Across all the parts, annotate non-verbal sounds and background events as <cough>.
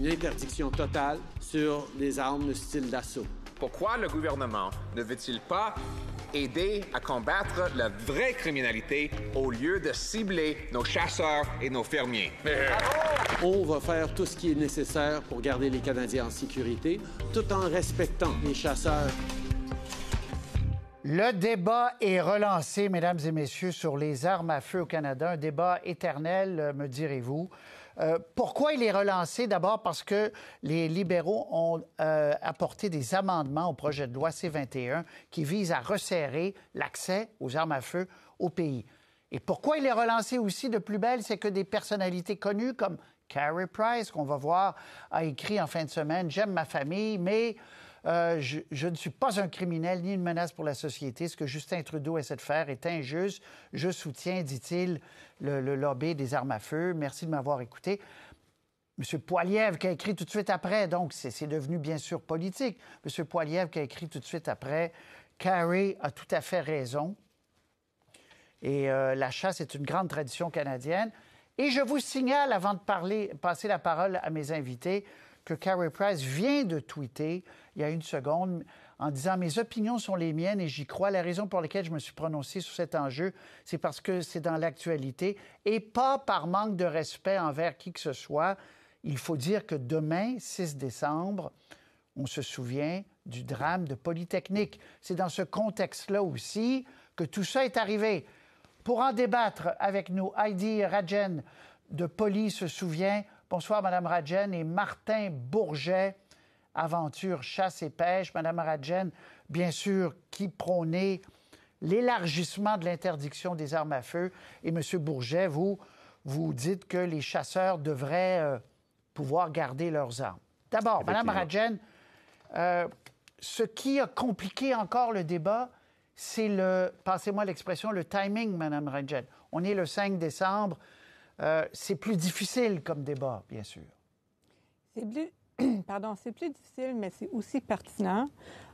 une interdiction totale sur les armes de style d'assaut. Pourquoi le gouvernement ne veut-il pas aider à combattre la vraie criminalité au lieu de cibler nos chasseurs et nos fermiers? On va faire tout ce qui est nécessaire pour garder les Canadiens en sécurité, tout en respectant les chasseurs. Le débat est relancé, mesdames et messieurs, sur les armes à feu au Canada. Un débat éternel, me direz-vous. Euh, pourquoi il est relancé? D'abord parce que les libéraux ont euh, apporté des amendements au projet de loi C-21 qui visent à resserrer l'accès aux armes à feu au pays. Et pourquoi il est relancé aussi de plus belle, c'est que des personnalités connues comme Carrie Price, qu'on va voir, a écrit en fin de semaine J'aime ma famille, mais euh, je, ne suis pas un criminel ni une menace pour la société. Ce que Justin Trudeau essaie de faire est injuste. Je soutiens, dit-il, le, lobby des armes à feu. Merci de m'avoir écouté. M. Poilievre qui a écrit tout de suite après, donc c'est devenu bien sûr politique. M. Poilievre qui a écrit tout de suite après, Carrie a tout à fait raison. Et euh, la chasse est une grande tradition canadienne. Et je vous signale, avant de parler, passer la parole à mes invités, que Carrie Price vient de tweeter il y a une seconde en disant Mes opinions sont les miennes et j'y crois. La raison pour laquelle je me suis prononcé sur cet enjeu, c'est parce que c'est dans l'actualité et pas par manque de respect envers qui que ce soit. Il faut dire que demain, 6 décembre, on se souvient du drame de Polytechnique. C'est dans ce contexte-là aussi que tout ça est arrivé. Pour en débattre avec nous, Heidi Rajen de Poly se souvient. Bonsoir, Madame Rajen, et Martin Bourget aventure chasse et pêche. Madame Radjen, bien sûr, qui prônait l'élargissement de l'interdiction des armes à feu. Et M. Bourget, vous, vous dites que les chasseurs devraient euh, pouvoir garder leurs armes. D'abord, Madame Radjen, euh, ce qui a compliqué encore le débat, c'est le, passez-moi l'expression, le timing, Madame Radjen. On est le 5 décembre. Euh, c'est plus difficile comme débat, bien sûr. C'est plus, <clears throat> pardon, c'est plus difficile, mais c'est aussi pertinent.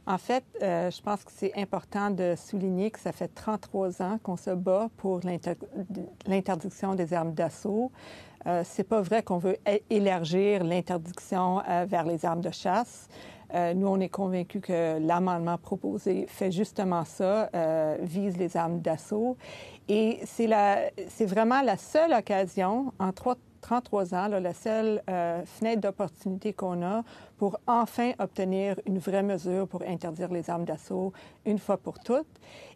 En fait, euh, je pense que c'est important de souligner que ça fait 33 ans qu'on se bat pour l'interdiction des armes d'assaut. Euh, c'est pas vrai qu'on veut élargir l'interdiction euh, vers les armes de chasse. Euh, nous, on est convaincus que l'amendement proposé fait justement ça, vise les armes d'assaut. Et c'est vraiment la seule occasion en trois 33 ans, la seule euh, fenêtre d'opportunité qu'on a pour enfin obtenir une vraie mesure pour interdire les armes d'assaut une fois pour toutes.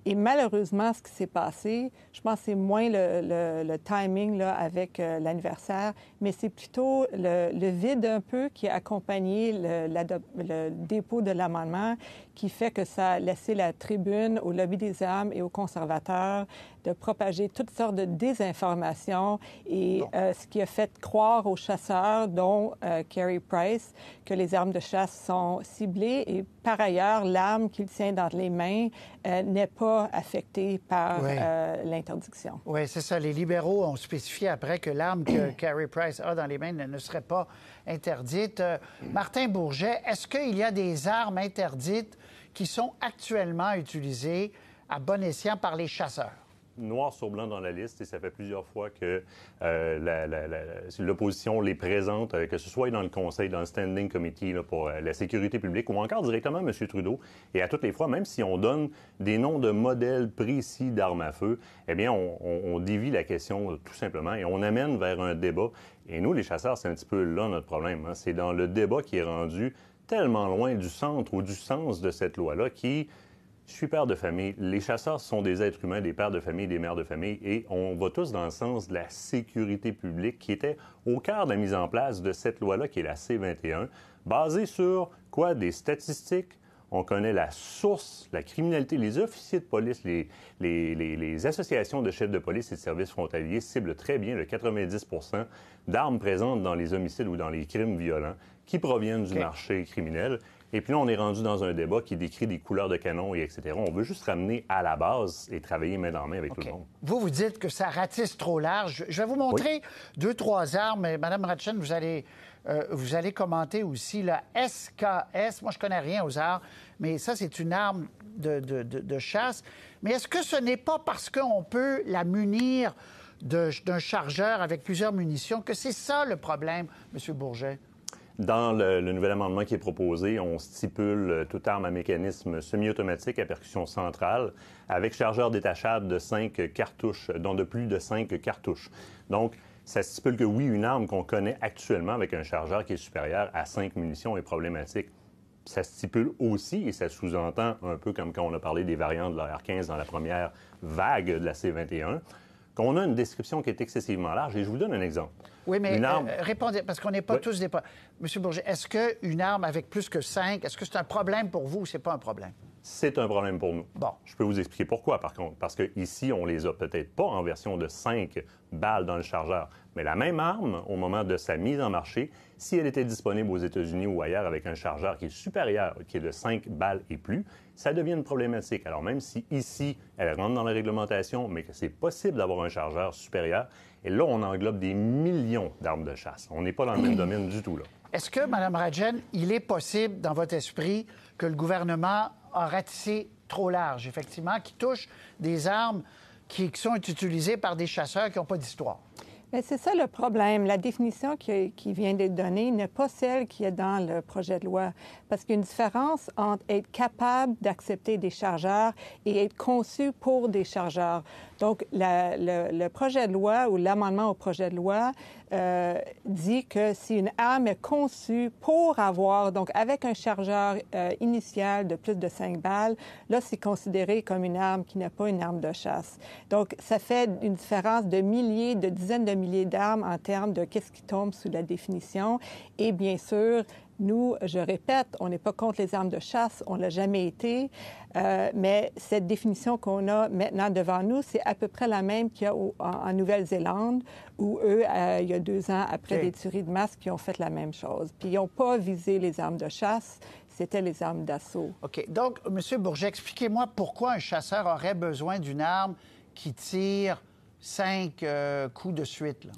Et malheureusement, ce qui s'est passé, je pense que c'est moins le, timing là, avec euh, l'anniversaire, mais c'est plutôt le, vide un peu qui a accompagné le, dépôt de l'amendement qui fait que ça a laissé la tribune au lobby des armes et aux conservateurs de propager toutes sortes de désinformations et euh, ce qui a fait croire aux chasseurs, dont euh, Kerry Price, que les armes de chasse sont ciblées et par ailleurs, l'arme qu'il tient dans les mains n'est pas affecté par euh, l'interdiction. Oui, c'est ça. Les libéraux ont spécifié après que l'arme que <clears throat> Carrie Price a dans les mains ne, serait pas interdite. Euh, Martin Bourget, est-ce qu'il y a des armes interdites qui sont actuellement utilisées à bon escient par les chasseurs? Noir sur blanc dans la liste et ça fait plusieurs fois que euh, l'opposition les présente, euh, que ce soit dans le Conseil, dans le Standing Committee pour euh, la sécurité publique ou encore directement à M. Trudeau. Et à toutes les fois, même si on donne des noms de modèles précis d'armes à feu, eh bien, on, dévie la question tout simplement et on amène vers un débat. Et nous, les chasseurs, c'est un petit peu là notre problème. Hein. C'est dans le débat qui est rendu tellement loin du centre ou du sens de cette loi-là qui je suis père de famille. Les chasseurs sont des êtres humains, des pères de famille, des mères de famille, et on va tous dans le sens de la sécurité publique qui était au cœur de la mise en place de cette loi-là, qui est la C-21, basée sur quoi? Des statistiques. On connaît la source, la criminalité. Les officiers de police, les, les, les, associations de chefs de police et de services frontaliers ciblent très bien le 90% d'armes présentes dans les homicides ou dans les crimes violents qui proviennent du marché criminel. Et puis là, on est rendu dans un débat qui décrit des couleurs de canon et etc. On veut juste ramener à la base et travailler main dans main avec tout le monde. Vous, vous dites que ça ratisse trop large. Je vais vous montrer deux, trois armes. Madame Ratchen, vous allez, euh, vous allez commenter aussi la SKS. Moi, je connais rien aux armes, mais ça, c'est une arme de, de, de chasse. Mais est-ce que ce n'est pas parce qu'on peut la munir d'un chargeur avec plusieurs munitions que c'est ça le problème, M. Bourget? Dans le, nouvel amendement qui est proposé, on stipule euh, toute arme à mécanisme semi-automatique à percussion centrale avec chargeur détachable de 5 cartouches, dont de plus de 5 cartouches. Donc, ça stipule que oui, une arme qu'on connaît actuellement avec un chargeur qui est supérieur à 5 munitions est problématique. Ça stipule aussi, et ça sous-entend un peu comme quand on a parlé des variantes de la R15 dans la première vague de la C21, qu'on a une description qui est excessivement large. Et je vous donne un exemple. Oui, mais euh, répondez, parce qu'on n'est pas tous des... Monsieur Bourget, est-ce qu'une arme avec plus que 5, est-ce que c'est un problème pour vous ou c'est pas un problème? C'est un problème pour nous. Bon. Je peux vous expliquer pourquoi, par contre. Parce qu'ici, on les a peut-être pas en version de 5 balles dans le chargeur. Mais la même arme, au moment de sa mise en marché, si elle était disponible aux États-Unis ou ailleurs avec un chargeur qui est supérieur, qui est de 5 balles et plus, ça devient une problématique. Alors même si ici, elle rentre dans la réglementation, mais que c'est possible d'avoir un chargeur supérieur, et là, on englobe des millions d'armes de chasse. On n'est pas dans le même domaine du tout, là. Est-ce que, Mme Rajen, il est possible, dans votre esprit, que le gouvernement a ratissé trop large, effectivement, qui touche des armes qui, sont utilisées par des chasseurs qui n'ont pas d'histoire? Mais c'est ça le problème. La définition qui, qui vient d'être donnée n'est pas celle qui est dans le projet de loi. Parce qu'il y a une différence entre être capable d'accepter des chargeurs et être conçu pour des chargeurs. Donc, le, projet de loi ou l'amendement au projet de loi euh, dit que si une arme est conçue pour avoir, donc avec un chargeur euh, initial de plus de 5 balles, là, c'est considéré comme une arme qui n'est pas une arme de chasse. Donc, ça fait une différence de milliers, de dizaines de milliers d'armes en termes de qu'est-ce qui tombe sous la définition. Et bien sûr, nous, je répète, on n'est pas contre les armes de chasse, on l'a jamais été, euh, mais cette définition qu'on a maintenant devant nous, c'est à peu près la même qu'il y a en, Nouvelle-Zélande, où eux, euh, il y a deux ans, après des tueries de masse, qui ont fait la même chose. Puis ils n'ont pas visé les armes de chasse, c'était les armes d'assaut. OK. Donc, M. Bourget, expliquez-moi pourquoi un chasseur aurait besoin d'une arme qui tire cinq euh, coups de suite.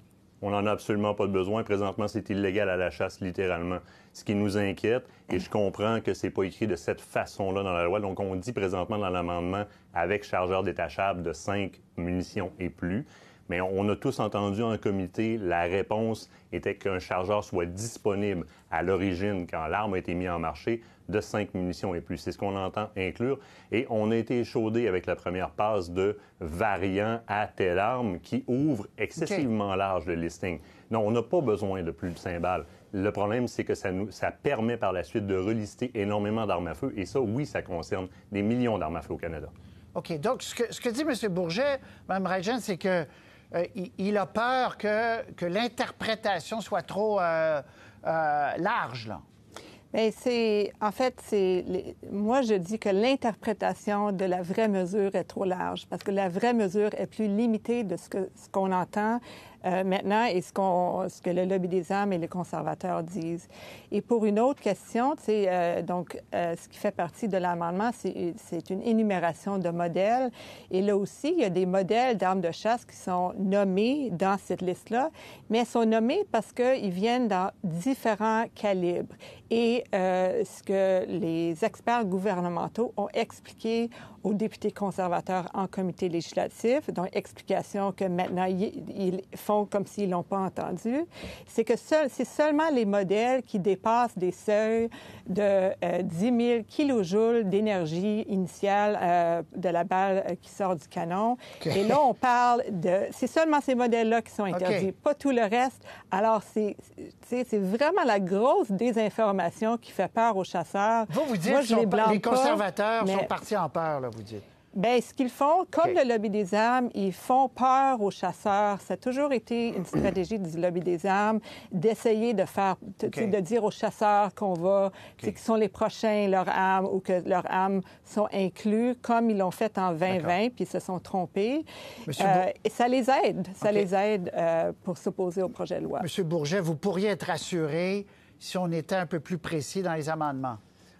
On n'en a absolument pas besoin. Présentement, c'est illégal à la chasse, littéralement. Ce qui nous inquiète, et je comprends que c'est pas écrit de cette façon-là dans la loi, donc on dit présentement dans l'amendement avec chargeur détachable de 5 munitions et plus. Mais on a tous entendu en comité, la réponse était qu'un chargeur soit disponible à l'origine quand l'arme a été mise en marché de 5 munitions et plus. C'est ce qu'on entend inclure. Et on a été échaudé avec la première passe de variant à telle arme qui ouvre excessivement large le listing. Non, on n'a pas besoin de plus de 5 balles. Le problème, c'est que ça, nous, ça permet par la suite de relister énormément d'armes à feu. Et ça, oui, ça concerne des millions d'armes à feu au Canada. OK. Donc, ce que, ce que dit M. Bourget, Mme Rajan, c'est que euh, il, a peur que, que l'interprétation soit trop euh, euh, large, là. Bien, c'est en fait c'est moi je dis que l'interprétation de la vraie mesure est trop large parce que la vraie mesure est plus limitée de ce que ce qu'on entend euh, maintenant et ce, que le lobby des armes et les conservateurs disent? Et pour une autre question, euh, donc euh, ce qui fait partie de l'amendement, c'est, c'est une énumération de modèles. Et là aussi, il y a des modèles d'armes de chasse qui sont nommés dans cette liste-là, mais sont nommés parce qu'ils viennent dans différents calibres. Et euh, ce que les experts gouvernementaux ont expliqué aux députés conservateurs en comité législatif, donc explication que maintenant ils font comme s'ils l'ont pas entendu, c'est que seul, c'est seulement les modèles qui dépassent des seuils de 10 000 kJ d'énergie initiale euh, de la balle euh, qui sort du canon. Et là, on parle de... C'est seulement ces modèles-là qui sont interdits, pas tout le reste. Alors, c'est, c'est vraiment la grosse désinformation qui fait peur aux chasseurs. Vous, vous dites que les, conservateurs sont partis en peur, là, vous dites. Bien, ce qu'ils font, comme le lobby des armes, ils font peur aux chasseurs. Ça a toujours été une stratégie du lobby des armes d'essayer de faire, de dire aux chasseurs qu'on va, qu'ils sont les prochains, leurs armes, ou que leurs armes sont inclus, comme ils l'ont fait en 2020, puis ils se sont trompés. Euh, et ça les aide. Ça les aide euh, pour s'opposer au projet de loi. Monsieur Bourget, vous pourriez être rassuré si on était un peu plus précis dans les amendements.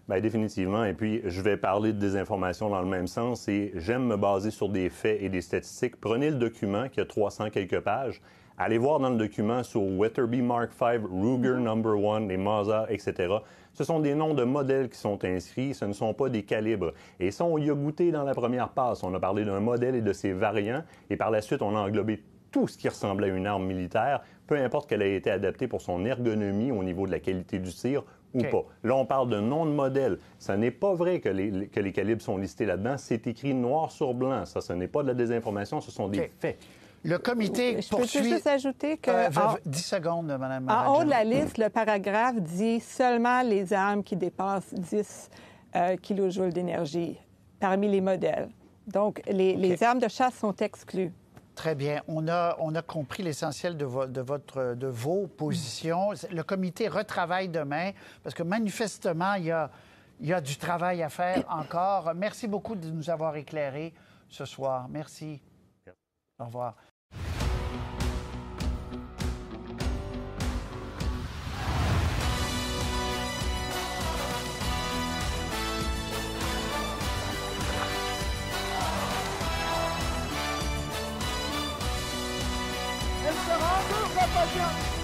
Bien, définitivement. Et puis, je vais parler de désinformation dans le même sens. Et j'aime me baser sur des faits et des statistiques. Prenez le document qui a 300 quelques pages. Allez voir dans le document sur Weatherby Mark V, Ruger Number One, les Mazar, etc. Ce sont des noms de modèles qui sont inscrits, ce ne sont pas des calibres. Et ça, on y a goûté dans la première passe. On a parlé d'un modèle et de ses variants, et par la suite, on a englobé tout ce qui ressemblait à une arme militaire, peu importe qu'elle ait été adaptée pour son ergonomie au niveau de la qualité du tir ou OK. pas. Là, on parle de nom de modèle. Ce n'est pas vrai que les, que les calibres sont listés là-dedans. C'est écrit noir sur blanc. Ça, ce n'est pas de la désinformation, ce sont des faits. Le comité Je peux juste ajouter que Euh, en, 10 secondes, Mme en haut de la liste, le paragraphe dit seulement les armes qui dépassent 10 euh, kilojoules d'énergie parmi les modèles. Donc, les, les armes de chasse sont exclues. Très bien. On a, on a compris l'essentiel de, vo- de, votre, de vos positions. Le comité retravaille demain parce que manifestement, il y a, il y a du travail à faire encore. Merci beaucoup de nous avoir éclairés ce soir. Merci. Au revoir. Elle